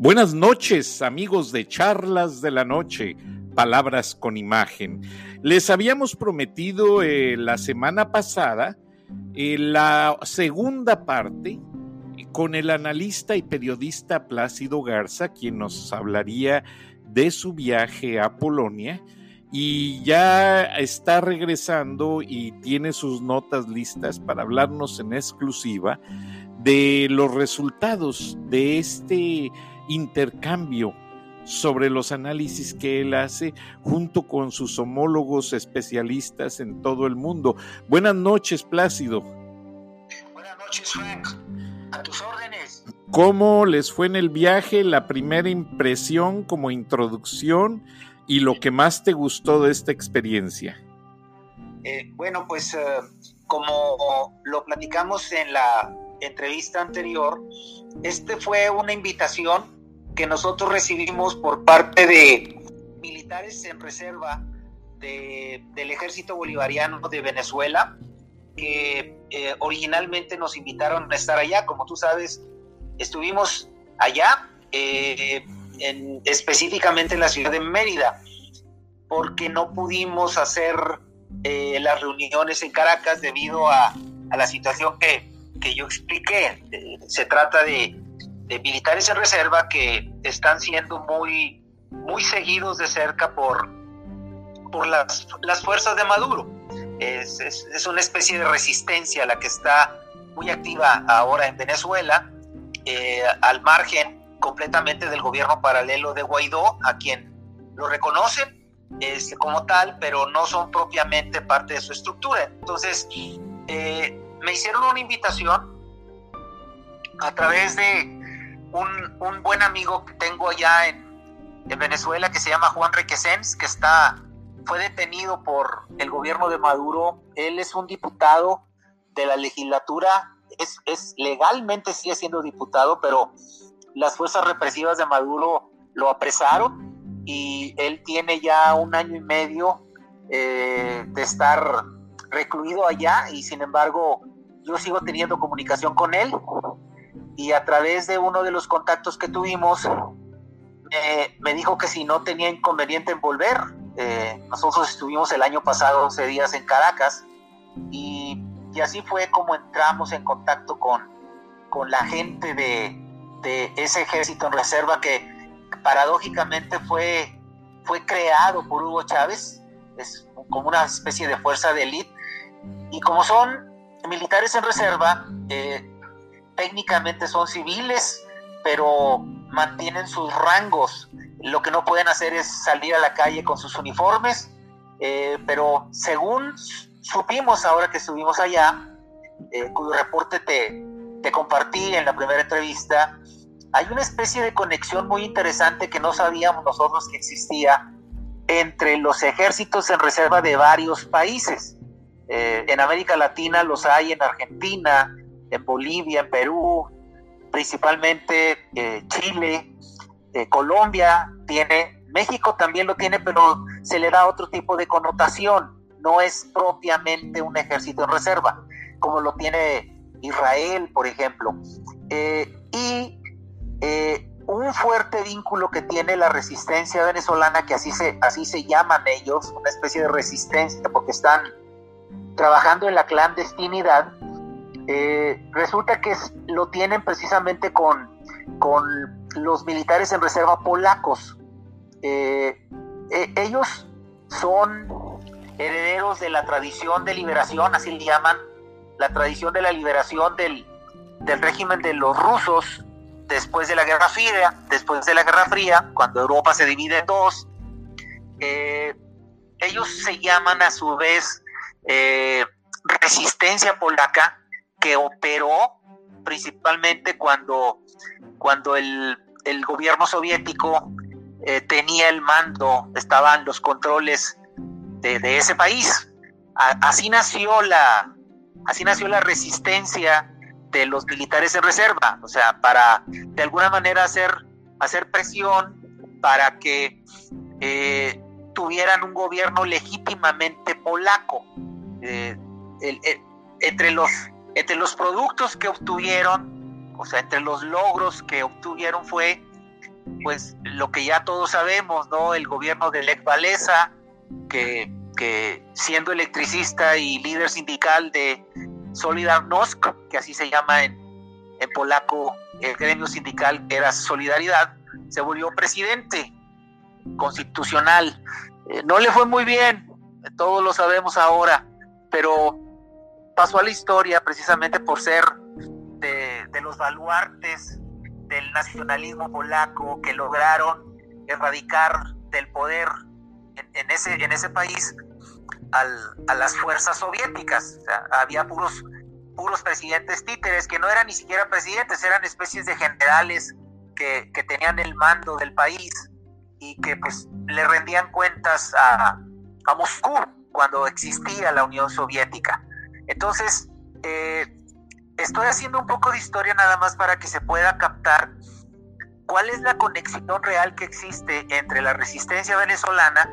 Buenas noches, amigos de Charlas de la Noche, Palabras con Imagen. Les habíamos prometido eh, la semana pasada eh, la segunda parte con el analista y periodista Plácido Garza, quien nos hablaría de su viaje a Polonia y ya está regresando y tiene sus notas listas para hablarnos en exclusiva de los resultados de este intercambio sobre los análisis que él hace junto con sus homólogos especialistas en todo el mundo. Buenas noches, Plácido. Buenas noches, Frank. A tus órdenes. ¿Cómo les fue en el viaje? La primera impresión como introducción y lo que más te gustó de esta experiencia. Eh, bueno, pues eh, como lo platicamos en la entrevista anterior, este fue una invitación que nosotros recibimos por parte de militares en reserva del ejército bolivariano de Venezuela, que eh, originalmente nos invitaron a estar allá. Como tú sabes, estuvimos allá, eh, específicamente en la ciudad de Mérida, porque no pudimos hacer eh, las reuniones en Caracas debido a, a la situación que, que yo expliqué. se trata de de militares en reserva que están siendo muy, muy seguidos de cerca por, por las, las fuerzas de Maduro. Es, es, una especie de resistencia la que está muy activa ahora en Venezuela, eh, al margen completamente del gobierno paralelo de Guaidó, a quien lo reconocen este, como tal, pero no son propiamente parte de su estructura. Entonces, eh, me hicieron una invitación a través de un, buen amigo que tengo allá en, Venezuela que se llama Juan Requesens, que está, fue detenido por el gobierno de Maduro. Él es un diputado de la legislatura, es, es legalmente sigue siendo diputado, pero las fuerzas represivas de Maduro lo apresaron y él tiene ya un año y medio eh, de estar recluido allá y sin embargo yo sigo teniendo comunicación con él y a través de uno de los contactos que tuvimos, me dijo que si no tenía inconveniente en volver. Eh, nosotros estuvimos el año pasado 11 días en Caracas y, y, así fue como entramos en contacto con, con la gente de, de ese ejército en reserva que paradójicamente fue, fue creado por Hugo Chávez, es como una especie de fuerza de élite, y como son militares en reserva, eh, técnicamente son civiles, pero mantienen sus rangos. Lo que no pueden hacer es salir a la calle con sus uniformes, eh, pero según supimos ahora que estuvimos allá, eh, cuyo reporte te, compartí en la primera entrevista, hay una especie de conexión muy interesante que no sabíamos nosotros que existía entre los ejércitos en reserva de varios países. Eh, en América Latina los hay en Argentina, en Bolivia, en Perú, principalmente eh, Chile, eh, Colombia tiene, México también lo tiene, pero se le da otro tipo de connotación, no es propiamente un ejército en reserva, como lo tiene Israel, por ejemplo. Eh, y un fuerte vínculo que tiene la resistencia venezolana, que así se, así se llaman ellos, una especie de resistencia, porque están trabajando en la clandestinidad, eh, resulta que lo tienen precisamente con, con los militares en reserva polacos. Eh, eh, ellos son herederos de la tradición de liberación, así le llaman, la tradición de la liberación del, del régimen de los rusos después de la Guerra Fría, después de la Guerra Fría, cuando Europa se divide en dos. ellos se llaman a su vez resistencia polaca que operó principalmente cuando, cuando el, gobierno soviético eh, tenía el mando, estaban los controles de, ese país. así nació la, así nació la resistencia de los militares en reserva, o sea, para de alguna manera hacer, hacer presión para que eh, tuvieran un gobierno legítimamente polaco. Eh, entre los entre los productos que obtuvieron, o sea, entre los logros que obtuvieron fue pues lo que ya todos sabemos, ¿no? El gobierno de Lech Walesa, que, siendo electricista y líder sindical de Solidarność, que así se llama en, en polaco el gremio sindical que era Solidaridad, se volvió presidente constitucional. Eh, no le fue muy bien, todos lo sabemos ahora, pero pasó a la historia precisamente por ser de, los baluartes del nacionalismo polaco que lograron erradicar del poder en, ese, en ese país a las fuerzas soviéticas. había puros, puros presidentes títeres que no eran ni siquiera presidentes, eran especies de generales que, que tenían el mando del país y que pues le rendían cuentas a, a Moscú cuando existía la Unión Soviética. Entonces, eh, estoy haciendo un poco de historia nada más para que se pueda captar cuál es la conexión real que existe entre la resistencia venezolana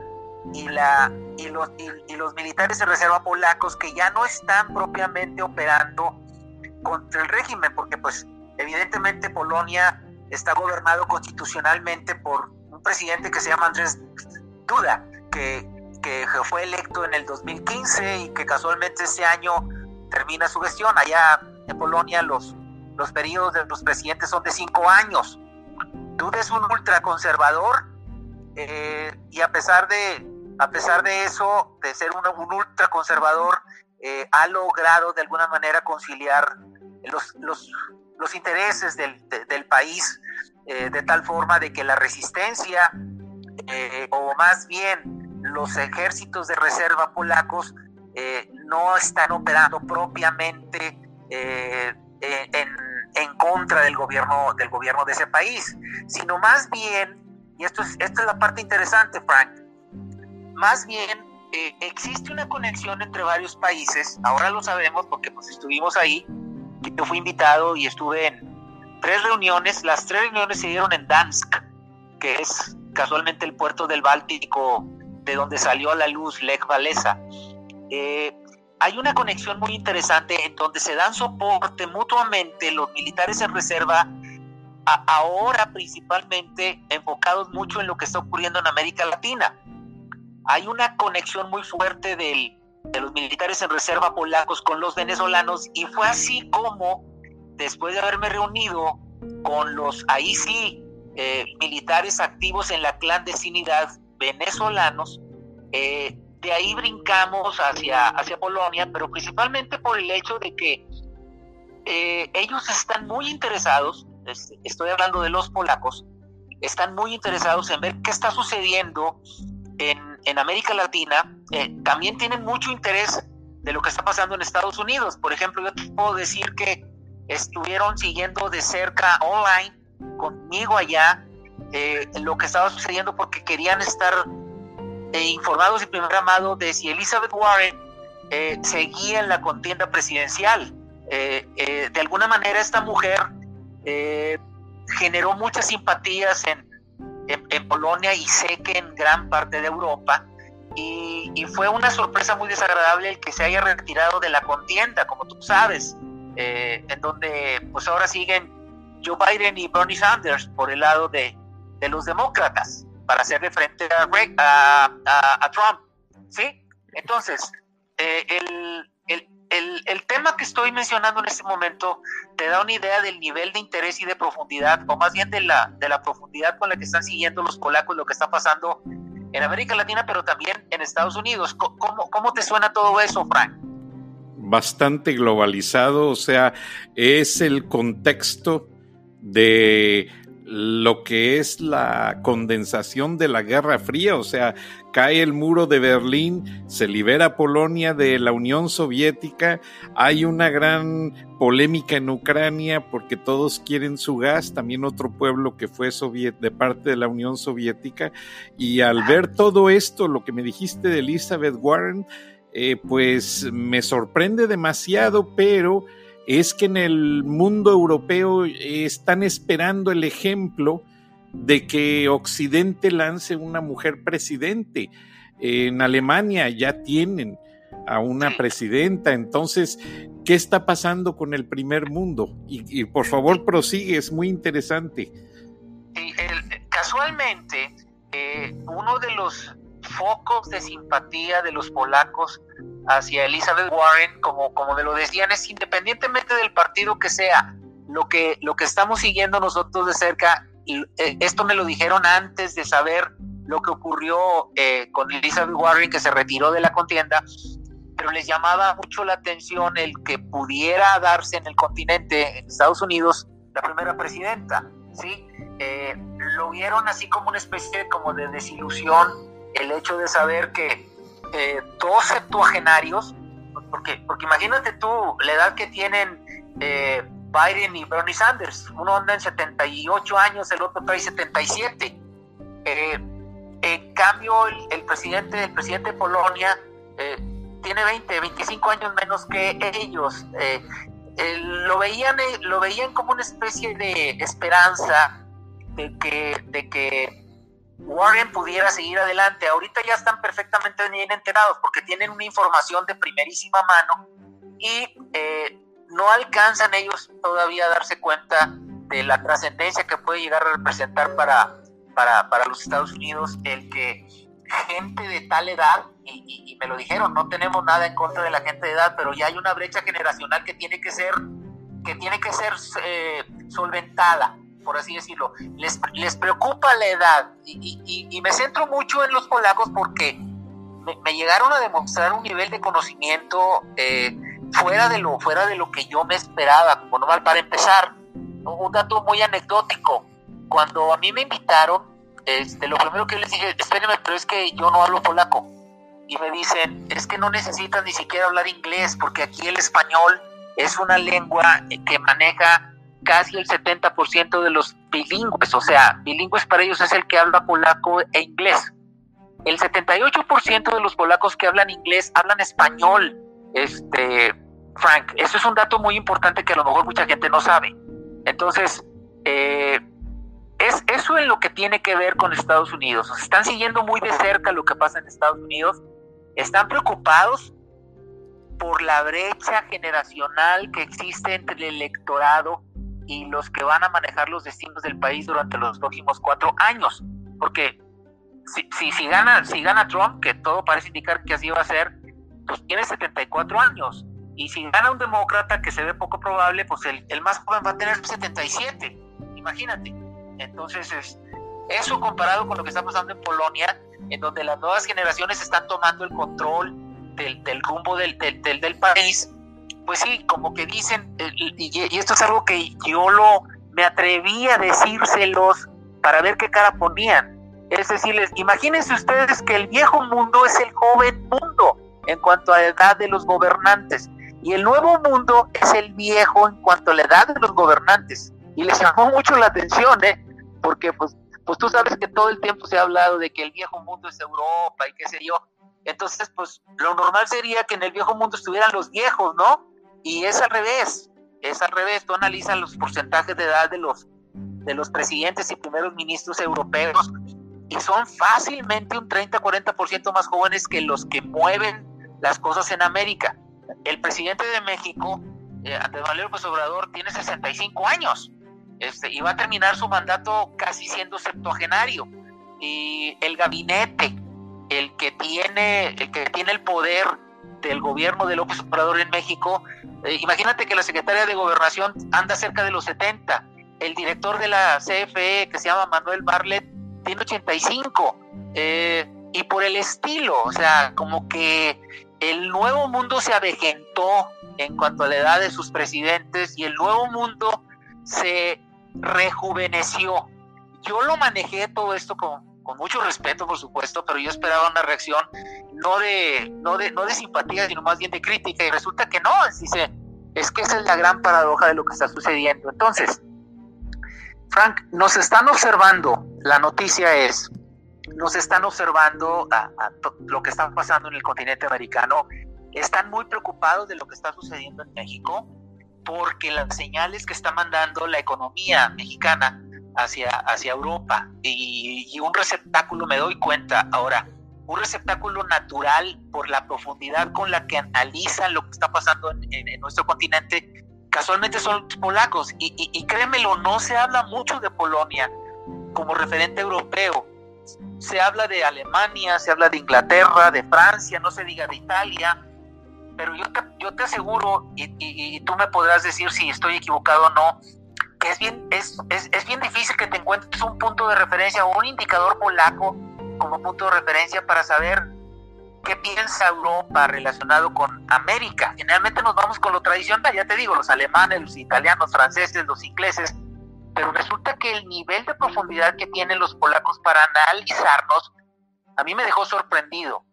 y, la, y, los, y, los militares de reserva polacos que ya no están propiamente operando contra el régimen, porque pues evidentemente Polonia está gobernado constitucionalmente por un presidente que se llama Andrés Duda, que, que fue electo en el 2015 y que casualmente este año termina su gestión. Allá en Polonia los, los periodos de los presidentes son de cinco años. Duda es un ultraconservador eh, y a pesar de a pesar de eso, de ser un, un ultraconservador, eh, ha logrado de alguna manera conciliar los, los, los intereses del, del país eh, de tal forma de que la resistencia, eh, o más bien los ejércitos de reserva polacos, no están operando propiamente en, en, contra del gobierno, del gobierno de ese país, sino más bien, y esto es, esta es la parte interesante, Frank, más bien eh, existe una conexión entre varios países, ahora lo sabemos porque pues estuvimos ahí, yo fui invitado y estuve en tres reuniones, las tres reuniones se dieron en Dansk, que es casualmente el puerto del Báltico de donde salió a la luz Lech Walesa. Eh, hay una conexión muy interesante en donde se dan soporte mutuamente los militares en reserva, ahora principalmente enfocados mucho en lo que está ocurriendo en América Latina hay una conexión muy fuerte de los militares en reserva polacos con los venezolanos y fue así como después de haberme reunido con los ahí sí eh, militares activos en la clandestinidad venezolanos, eh, de ahí brincamos hacia, hacia Polonia, pero principalmente por el hecho de que eh, ellos están muy interesados, estoy hablando de los polacos, están muy interesados en ver qué está sucediendo en en América Latina eh, también tienen mucho interés de lo que está pasando en Estados Unidos. Por ejemplo, yo puedo decir que estuvieron siguiendo de cerca online conmigo allá eh, lo que estaba sucediendo porque querían estar eh, informados y primer amado de si Elizabeth Warren seguía en la contienda presidencial. de alguna manera esta mujer generó muchas simpatías en, en, Polonia y sé que en gran parte de Europa. Y, fue una sorpresa muy desagradable el que se haya retirado de la contienda, como tú sabes, eh, en donde pues ahora siguen Joe Biden y Bernie Sanders por el lado de, de los demócratas para hacerle frente a, Trump. ¿Sí? Entonces, eh, el, el, el, tema que estoy mencionando en este momento te da una idea del nivel de interés y de profundidad, o más bien de la, de la profundidad con la que están siguiendo los polacos lo que está pasando en América Latina, pero también en Estados Unidos. ¿Cómo, cómo te suena todo eso, Frank? Bastante globalizado, o sea, es el contexto de lo que es la condensación de la Guerra Fría, o sea, cae el muro de Berlín, se libera Polonia de la Unión Soviética, hay una gran polémica en Ucrania porque todos quieren su gas, también otro pueblo que fue de parte de la Unión Soviética, y al ver todo esto, lo que me dijiste de Elizabeth Warren, eh, pues me sorprende demasiado, pero es que en el mundo europeo están esperando el ejemplo de que Occidente lance una mujer presidente. En Alemania ya tienen a una presidenta. Entonces, ¿qué está pasando con el primer mundo? Y, por favor, prosigue, es muy interesante. casualmente, eh, uno de los focos de simpatía de los polacos hacia Elizabeth Warren, como, como me lo decían, es independientemente del partido que sea, lo que, lo que estamos siguiendo nosotros de cerca, y, eh, esto me lo dijeron antes de saber lo que ocurrió eh, con Elizabeth Warren, que se retiró de la contienda, pero les llamaba mucho la atención el que pudiera darse en el continente, en Estados Unidos, la primera presidenta, ¿sí? Eh, lo vieron así como una especie como de desilusión el hecho de saber que eh, dos septuagenarios, porque, porque imagínate tú la edad que tienen eh, Biden y Bernie Sanders, uno anda en 78 años, el otro trae 77. en cambio, el, presidente, el presidente de Polonia tiene 20, 25 años menos que ellos. lo, veían, lo veían como una especie de esperanza de que, de que Warren pudiera seguir adelante. Ahorita ya están perfectamente bien enterados porque tienen una información de primerísima mano y eh, no alcanzan ellos todavía a darse cuenta de la trascendencia que puede llegar a representar para, para, para, los Estados Unidos el que gente de tal edad, y, me lo dijeron, no tenemos nada en contra de la gente de edad, pero ya hay una brecha generacional que tiene que ser, que tiene que ser eh, solventada por así decirlo, les, les preocupa la edad y, me centro mucho en los polacos porque me, llegaron a demostrar un nivel de conocimiento eh, fuera, de lo, fuera de lo que yo me esperaba, como normal para empezar. Un dato muy anecdótico, cuando a mí me invitaron, este, lo primero que yo les dije, espérenme, pero es que yo no hablo polaco. Y me dicen, es que no necesitas ni siquiera hablar inglés, porque aquí el español es una lengua que maneja casi el 70% de los bilingües, o sea, bilingües para ellos es el que habla polaco e inglés. El 78% de los polacos que hablan inglés hablan español, este, Frank. Eso es un dato muy importante que a lo mejor mucha gente no sabe. Entonces, eh, es eso en lo que tiene que ver con Estados Unidos. están siguiendo muy de cerca lo que pasa en Estados Unidos. Están preocupados por la brecha generacional que existe entre el electorado y los que van a manejar los destinos del país durante los próximos cuatro años. Porque si, si, gana, si gana Trump, que todo parece indicar que así va a ser, pues tiene 74 años. Y si gana un demócrata, que se ve poco probable, pues el, el más joven va a tener 77. Imagínate. Entonces, es, eso comparado con lo que está pasando en Polonia, en donde las nuevas generaciones están tomando el control del, del rumbo del, del, del país, pues sí, como que dicen, y, esto es algo que yo lo me atreví a decírselos para ver qué cara ponían. Es decirles, imagínense ustedes que el viejo mundo es el joven mundo en cuanto a la edad de los gobernantes y el nuevo mundo es el viejo en cuanto a la edad de los gobernantes. Y les llamó mucho la atención, ¿eh? Porque pues, pues tú sabes que todo el tiempo se ha hablado de que el viejo mundo es Europa y qué sé yo. Entonces, pues lo normal sería que en el viejo mundo estuvieran los viejos, ¿no? Y es al revés, es al revés. Tú analizas los porcentajes de edad de los, de los presidentes y primeros ministros europeos y son fácilmente un 30-40% más jóvenes que los que mueven las cosas en América. El presidente de México, eh, Andrés Manuel López Obrador, tiene 65 años este, y va a terminar su mandato casi siendo septuagenario. Y el gabinete, el que tiene, el que tiene el poder del gobierno de López Obrador en México, eh, imagínate que la secretaria de Gobernación anda cerca de los 70, el director de la CFE, que se llama Manuel Barlet, tiene 85, eh, y por el estilo, o sea, como que el nuevo mundo se avejentó en cuanto a la edad de sus presidentes y el nuevo mundo se rejuveneció. Yo lo manejé todo esto con, con mucho respeto, por supuesto, pero yo esperaba una reacción no de, no de, no de simpatía, sino más bien de crítica, y resulta que no, dice, es que esa es la gran paradoja de lo que está sucediendo. Entonces, Frank, nos están observando, la noticia es, nos están observando a, lo que está pasando en el continente americano, están muy preocupados de lo que está sucediendo en México, porque las señales que está mandando la economía mexicana hacia, hacia Europa y, un receptáculo, me doy cuenta ahora, un receptáculo natural por la profundidad con la que analizan lo que está pasando en, nuestro continente, casualmente son los polacos. Y, y, créemelo, no se habla mucho de Polonia. como referente europeo. Se habla de Alemania, se habla de Inglaterra, de Francia, no se diga de Italia, pero yo te, yo te aseguro, y, tú me podrás decir si estoy equivocado o no, es bien, es, es, es bien difícil que te encuentres un punto de referencia o un indicador polaco como punto de referencia para saber qué piensa Europa relacionado con América. Generalmente nos vamos con lo tradicional, ya te digo, los alemanes, los italianos, franceses, los ingleses, pero resulta que el nivel de profundidad que tienen los polacos para analizarnos, a mí me dejó sorprendido.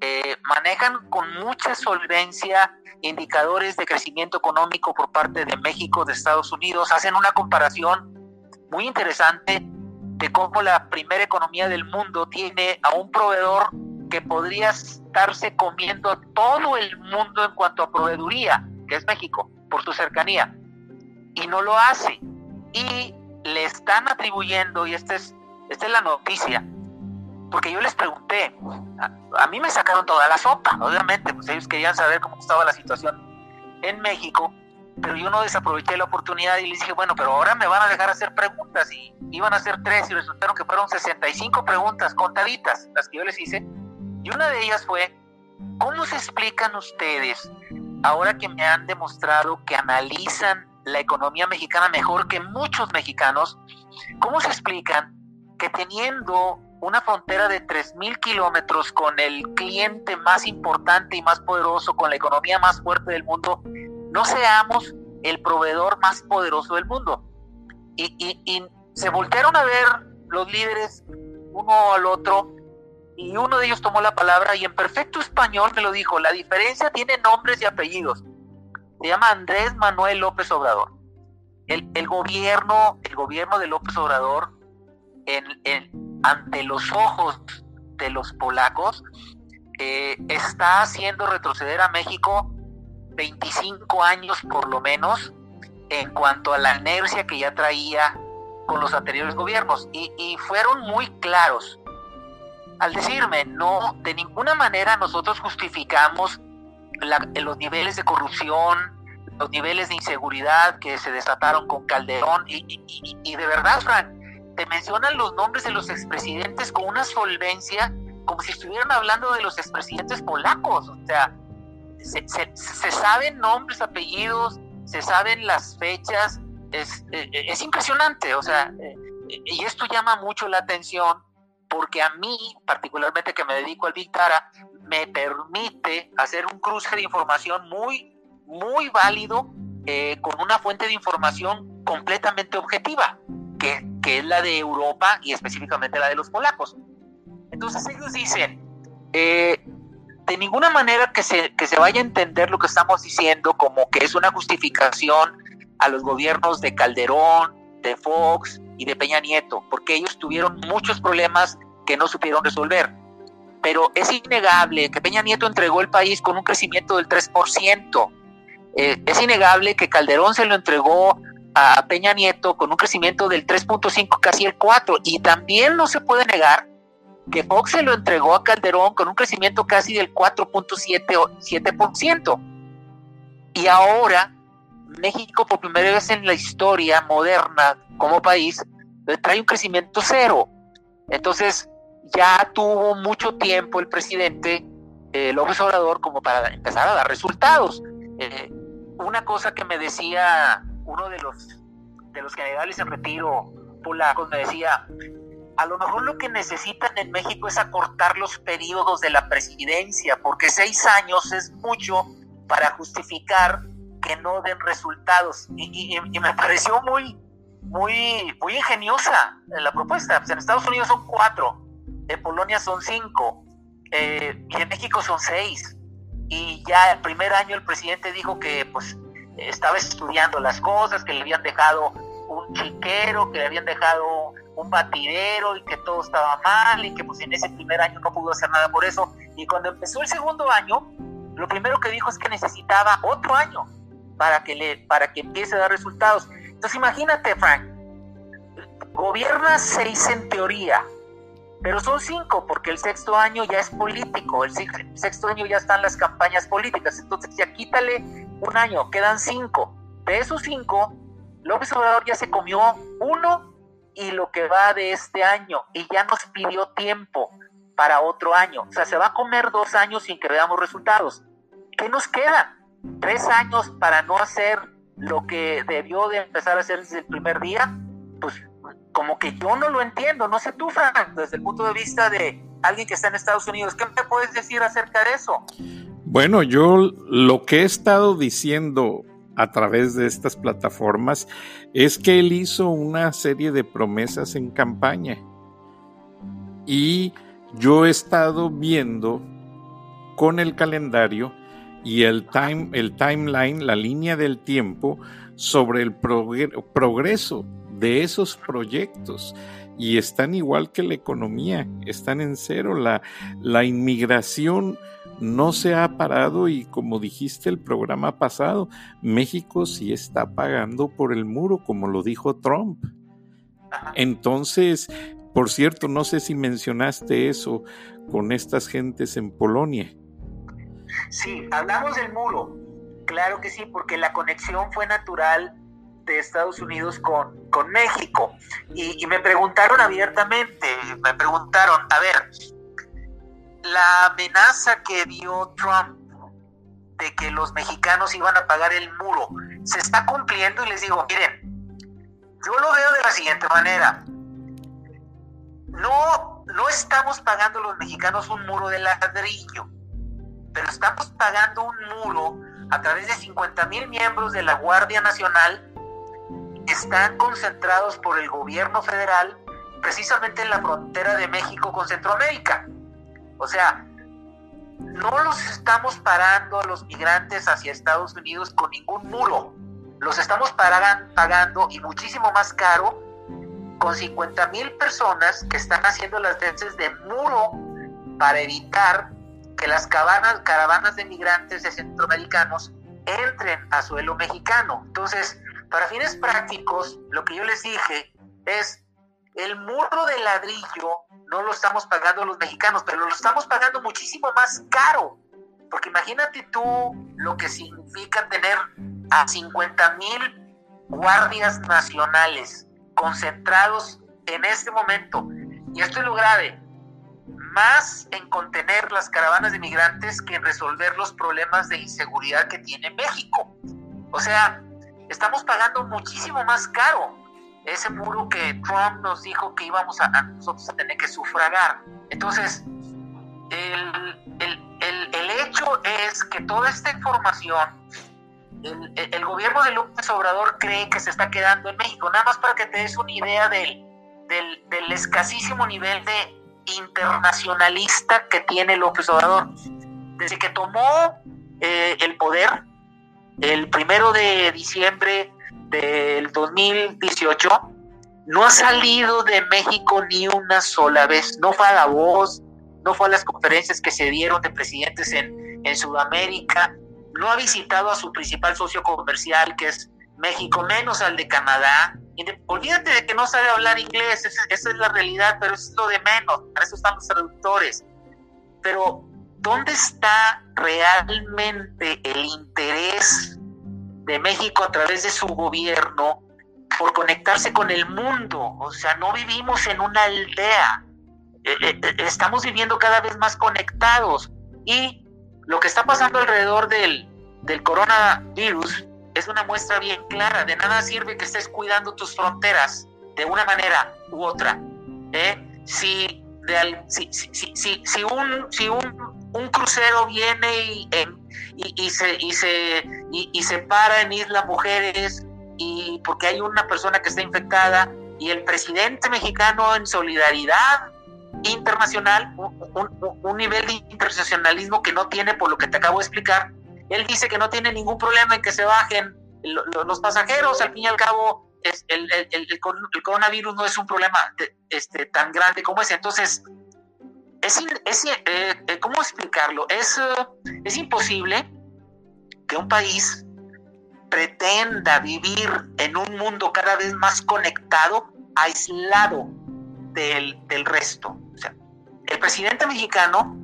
Eh, manejan con mucha solvencia indicadores de crecimiento económico por parte de México, de Estados Unidos, hacen una comparación muy interesante de cómo la primera economía del mundo tiene a un proveedor que podría estarse comiendo todo el mundo en cuanto a proveeduría, que es México, por su cercanía, y no lo hace. Y le están atribuyendo, y esta es, esta es la noticia, porque yo les pregunté, a, mí me sacaron toda la sopa, obviamente, pues ellos querían saber cómo estaba la situación en México, pero yo no desaproveché la oportunidad y les dije, bueno, pero ahora me van a dejar hacer preguntas y iban a hacer tres y resultaron que fueron 65 preguntas contaditas las que yo les hice y una de ellas fue, ¿cómo se explican ustedes, ahora que me han demostrado que analizan la economía mexicana mejor que muchos mexicanos, cómo se explican que teniendo una frontera de 3.000 kilómetros con el cliente más importante y más poderoso, con la economía más fuerte del mundo, no seamos el proveedor más poderoso del mundo. Y, se voltearon a ver los líderes uno al otro y uno de ellos tomó la palabra y en perfecto español me lo dijo, la diferencia tiene nombres y apellidos. Se llama Andrés Manuel López Obrador. El, gobierno, el gobierno de López Obrador, ante los ojos de los polacos, eh, está haciendo retroceder a México 25 años por lo menos en cuanto a la inercia que ya traía con los anteriores gobiernos. Y, fueron muy claros al decirme no de ninguna manera nosotros justificamos los niveles de corrupción los niveles de inseguridad que se desataron con Calderón y, y de verdad Frank te mencionan los nombres de los expresidentes con una solvencia como si estuvieran hablando de los expresidentes polacos o sea se, saben nombres, apellidos, se saben las fechas, es, eh, eh, es impresionante, o sea, eh, y esto llama mucho la atención porque a mí, particularmente que me dedico al Big Data, me permite hacer un cruce de información muy, muy válido con una fuente de información completamente objetiva, que, que, es la de Europa y específicamente la de los polacos. Entonces ellos dicen, eh, de ninguna manera que se, que se vaya a entender lo que estamos diciendo como que es una justificación a los gobiernos de Calderón, de Fox y de Peña Nieto, porque ellos tuvieron muchos problemas que no supieron resolver. Pero es innegable que Peña Nieto entregó el país con un crecimiento del 3%. Eh, es innegable que Calderón se lo entregó a Peña Nieto con un crecimiento del 3.5, casi el 4. Y también no se puede negar que Fox se lo entregó a Calderón con un crecimiento casi del 4.7%. Y ahora México por primera vez en la historia moderna como país trae un crecimiento cero. Entonces ya tuvo mucho tiempo el presidente eh, López Obrador como para empezar a dar resultados. Eh, una cosa que me decía uno de los, de los generales en retiro polacos, me decía, a lo mejor lo que necesitan en México es acortar los periodos de la presidencia, porque seis años es mucho para justificar que no den resultados. Y, me pareció muy, muy, muy ingeniosa la propuesta. Pues en Estados Unidos son cuatro, en Polonia son cinco, eh, y en México son seis. Y ya el primer año el presidente dijo que pues estaba estudiando las cosas, que le habían dejado un chiquero, que le habían dejado un batidero y que todo estaba mal y que pues en ese primer año no pudo hacer nada por eso. Y cuando empezó el segundo año, lo primero que dijo es que necesitaba otro año para que, le, para que empiece a dar resultados. Entonces imagínate, Frank, gobierna seis en teoría, pero son cinco porque el sexto año ya es político, el sexto año ya están las campañas políticas, entonces ya quítale un año, quedan cinco. De esos cinco, López Obrador ya se comió uno y lo que va de este año y ya nos pidió tiempo para otro año. O sea, se va a comer dos años sin que veamos resultados. ¿Qué nos queda? Tres años para no hacer lo que debió de empezar a hacer desde el primer día. Pues como que yo no lo entiendo. No sé tú, Fran, desde el punto de vista de alguien que está en Estados Unidos, ¿qué me puedes decir acerca de eso? Bueno, yo lo que he estado diciendo a través de estas plataformas es que él hizo una serie de promesas en campaña. Y yo he estado viendo con el calendario y el, time, el timeline, la línea del tiempo sobre el progreso de esos proyectos y están igual que la economía, están en cero. La, la inmigración no se ha parado y como dijiste el programa pasado, México sí está pagando por el muro, como lo dijo Trump. Entonces, por cierto, no sé si mencionaste eso con estas gentes en Polonia. Sí, hablamos del muro, claro que sí, porque la conexión fue natural de Estados Unidos con, con México. Y, y me preguntaron abiertamente, me preguntaron, a ver, la amenaza que dio Trump de que los mexicanos iban a pagar el muro se está cumpliendo y les digo, miren, yo lo veo de la siguiente manera. No, no estamos pagando los mexicanos un muro de ladrillo, pero estamos pagando un muro a través de 50 mil miembros de la Guardia Nacional que están concentrados por el gobierno federal precisamente en la frontera de México con Centroamérica. O sea, no los estamos parando a los migrantes hacia Estados Unidos con ningún muro. Los estamos pagando y muchísimo más caro con 50 mil personas que están haciendo las veces de muro para evitar que las caravanas de migrantes de centroamericanos entren a suelo mexicano. Entonces, para fines prácticos, lo que yo les dije es, el muro de ladrillo no lo estamos pagando los mexicanos, pero lo estamos pagando muchísimo más caro. Porque imagínate tú lo que significa tener a 50 mil guardias nacionales concentrados en este momento. Y esto es lo grave, más en contener las caravanas de migrantes que en resolver los problemas de inseguridad que tiene México. O sea, estamos pagando muchísimo más caro ese muro que Trump nos dijo que íbamos a, nosotros a tener que sufragar. Entonces, el, el, el, hecho es que toda esta información, el, gobierno de López Obrador cree que se está quedando en México. Nada más para que te des una idea del, del, del escasísimo nivel de internacionalista que tiene López Obrador. Desde que tomó eh, el poder, el primero de diciembre del 2018 no ha salido de México ni una sola vez. No fue a la no fue a las conferencias que se dieron de presidentes en, en Sudamérica, no ha visitado a su principal socio comercial, que es México, menos al de Canadá. Olvídate de que no sabe hablar inglés, esa, esa es la realidad, pero eso es lo de menos, para eso están los traductores. Pero, ¿dónde está realmente el interés de México a través de su gobierno por conectarse con el mundo. O sea, no vivimos en una aldea. Eh, eh, eh, estamos viviendo cada vez más conectados. Y lo que está pasando alrededor del, del coronavirus es una muestra bien clara. De nada sirve que estés cuidando tus fronteras de una manera u otra. Si, de, si, si, si, si, un, si un, un crucero viene y, y, se, y, se, y, se para en Isla Mujeres y porque hay una persona que está infectada y el presidente mexicano en solidaridad internacional, un, nivel de internacionalismo que no tiene por lo que te acabo de explicar, él dice que no tiene ningún problema en que se bajen los pasajeros, al fin y al cabo el, el, el, coronavirus no es un problema este, tan grande como ese, entonces es, es eh, eh, ¿cómo explicarlo? Es, eh, es imposible que un país pretenda vivir en un mundo cada vez más conectado, aislado del, del resto. O sea, el presidente mexicano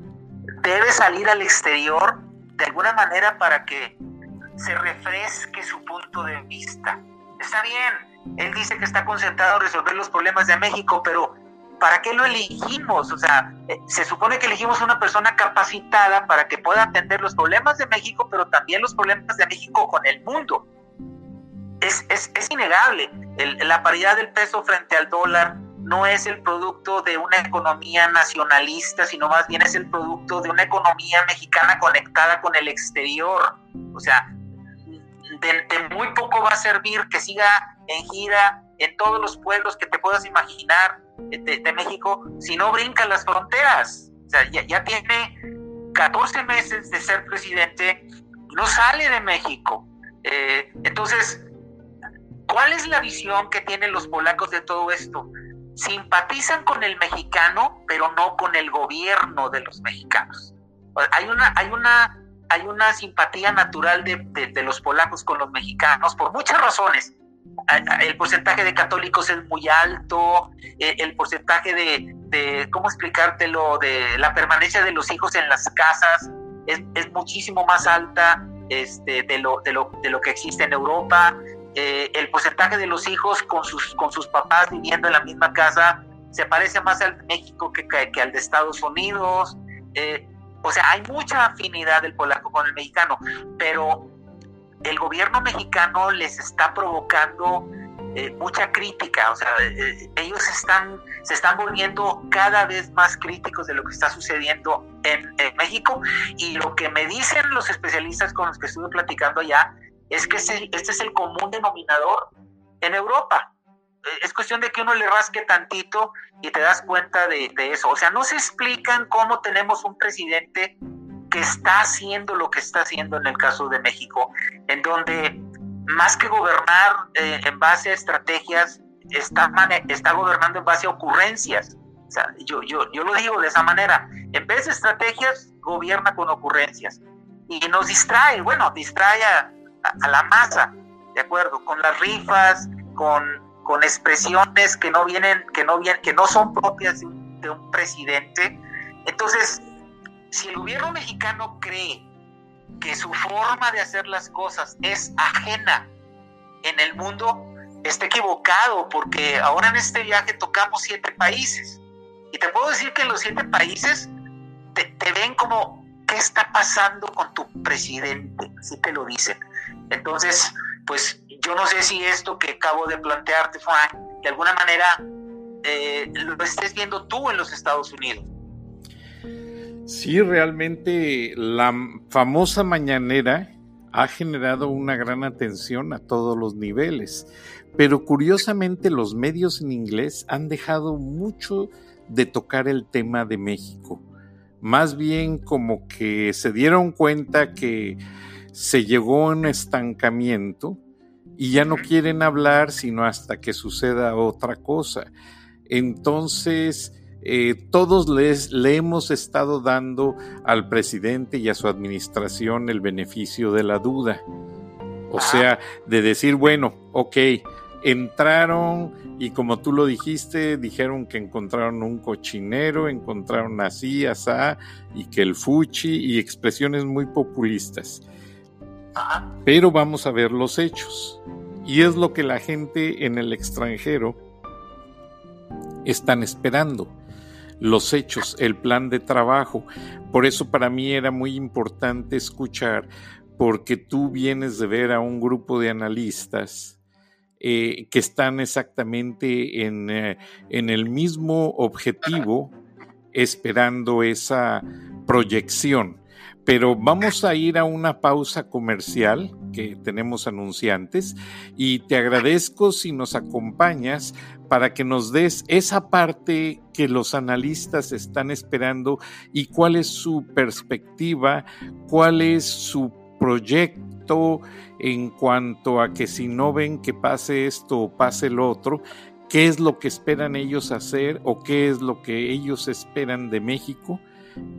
debe salir al exterior de alguna manera para que se refresque su punto de vista. Está bien, él dice que está concentrado en resolver los problemas de México, pero ¿para qué lo elegimos? O sea, eh, se supone que elegimos una persona capacitada para que pueda atender los problemas de México, pero también los problemas de México con el mundo. Es, es, es innegable. la paridad del peso frente al dólar no es el producto de una economía nacionalista, sino más bien es el producto de una economía mexicana conectada con el exterior. O sea, de, muy poco va a servir que siga en gira en todos los pueblos que te puedas imaginar de, México si no brinca las fronteras. Ya, tiene 14 meses de ser presidente no sale de México. Eh, entonces, ¿cuál es la visión que tienen los polacos de todo esto? Simpatizan con el mexicano, pero no con el gobierno de los mexicanos. Hay una, hay una hay una simpatía natural de, los polacos con los mexicanos por muchas razones. El porcentaje de católicos es muy alto, e, el porcentaje de, ¿cómo explicártelo?, de la permanencia de los hijos en las casas es, muchísimo más alta este, de, lo, de, lo, de lo que existe en Europa. Eh, el porcentaje de los hijos con sus, con sus papás viviendo en la misma casa se parece más al de México que, que, al de Estados Unidos. Eh, o sea, hay mucha afinidad del polaco con el mexicano, pero el gobierno mexicano les está provocando eh, mucha crítica, o sea, eh, ellos están, se están volviendo cada vez más críticos de lo que está sucediendo en, México y lo que me dicen los especialistas con los que estuve platicando allá es que este, es el común denominador en Europa. Eh, es cuestión de que uno le rasque tantito y te das cuenta de, eso. O sea, no se explican cómo tenemos un presidente que está haciendo lo que está haciendo en el caso de México, en donde más que gobernar eh, en base a estrategias, está, está gobernando en base a ocurrencias. O sea, yo, yo, yo lo digo de esa manera. En vez de estrategias, gobierna con ocurrencias. Y nos distrae, bueno, distrae a, la masa, ¿de acuerdo? Con las rifas, con con expresiones que no vienen, que no vienen, que no son propias de un, presidente. Entonces, si el gobierno mexicano cree que su forma de hacer las cosas es ajena en el mundo, está equivocado, porque ahora en este viaje tocamos siete países. Y te puedo decir que los siete países te, te ven como, ¿qué está pasando con tu presidente? Así te lo dicen. Entonces, pues yo no sé si esto que acabo de plantearte, Frank, de alguna manera eh, lo estés viendo tú en los Estados Unidos. Sí, realmente la famosa mañanera ha generado una gran atención a todos los niveles, pero curiosamente los medios en inglés han dejado mucho de tocar el tema de México. Más bien como que se dieron cuenta que se llegó a un estancamiento y ya no quieren hablar sino hasta que suceda otra cosa. Entonces, eh, todos les, le hemos estado dando al presidente y a su administración el beneficio de la duda. O sea, de decir, bueno, ok, entraron y como tú lo dijiste, dijeron que encontraron un cochinero, encontraron así, asá, y que el fuchi y expresiones muy populistas. Pero vamos a ver los hechos. Y es lo que la gente en el extranjero están esperando. Los hechos, el plan de trabajo. Por eso para mí era muy importante escuchar, porque tú vienes de ver a un grupo de analistas eh, que están exactamente en, eh, en el mismo objetivo, esperando esa proyección pero vamos a ir a una pausa comercial que tenemos anunciantes y te agradezco si nos acompañas para que nos des esa parte que los analistas están esperando y cuál es su perspectiva, cuál es su proyecto en cuanto a que si no ven que pase esto o pase lo otro, qué es lo que esperan ellos hacer o qué es lo que ellos esperan de México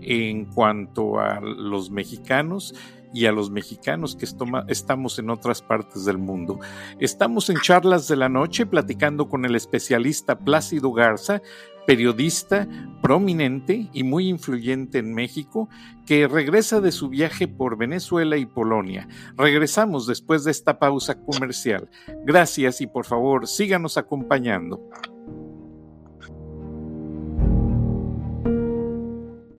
en cuanto a los mexicanos y a los mexicanos que estamos en otras partes del mundo. Estamos en charlas de la noche platicando con el especialista Plácido Garza periodista prominente y muy influyente en México, que regresa de su viaje por Venezuela y Polonia. Regresamos después de esta pausa comercial. Gracias y por favor síganos acompañando.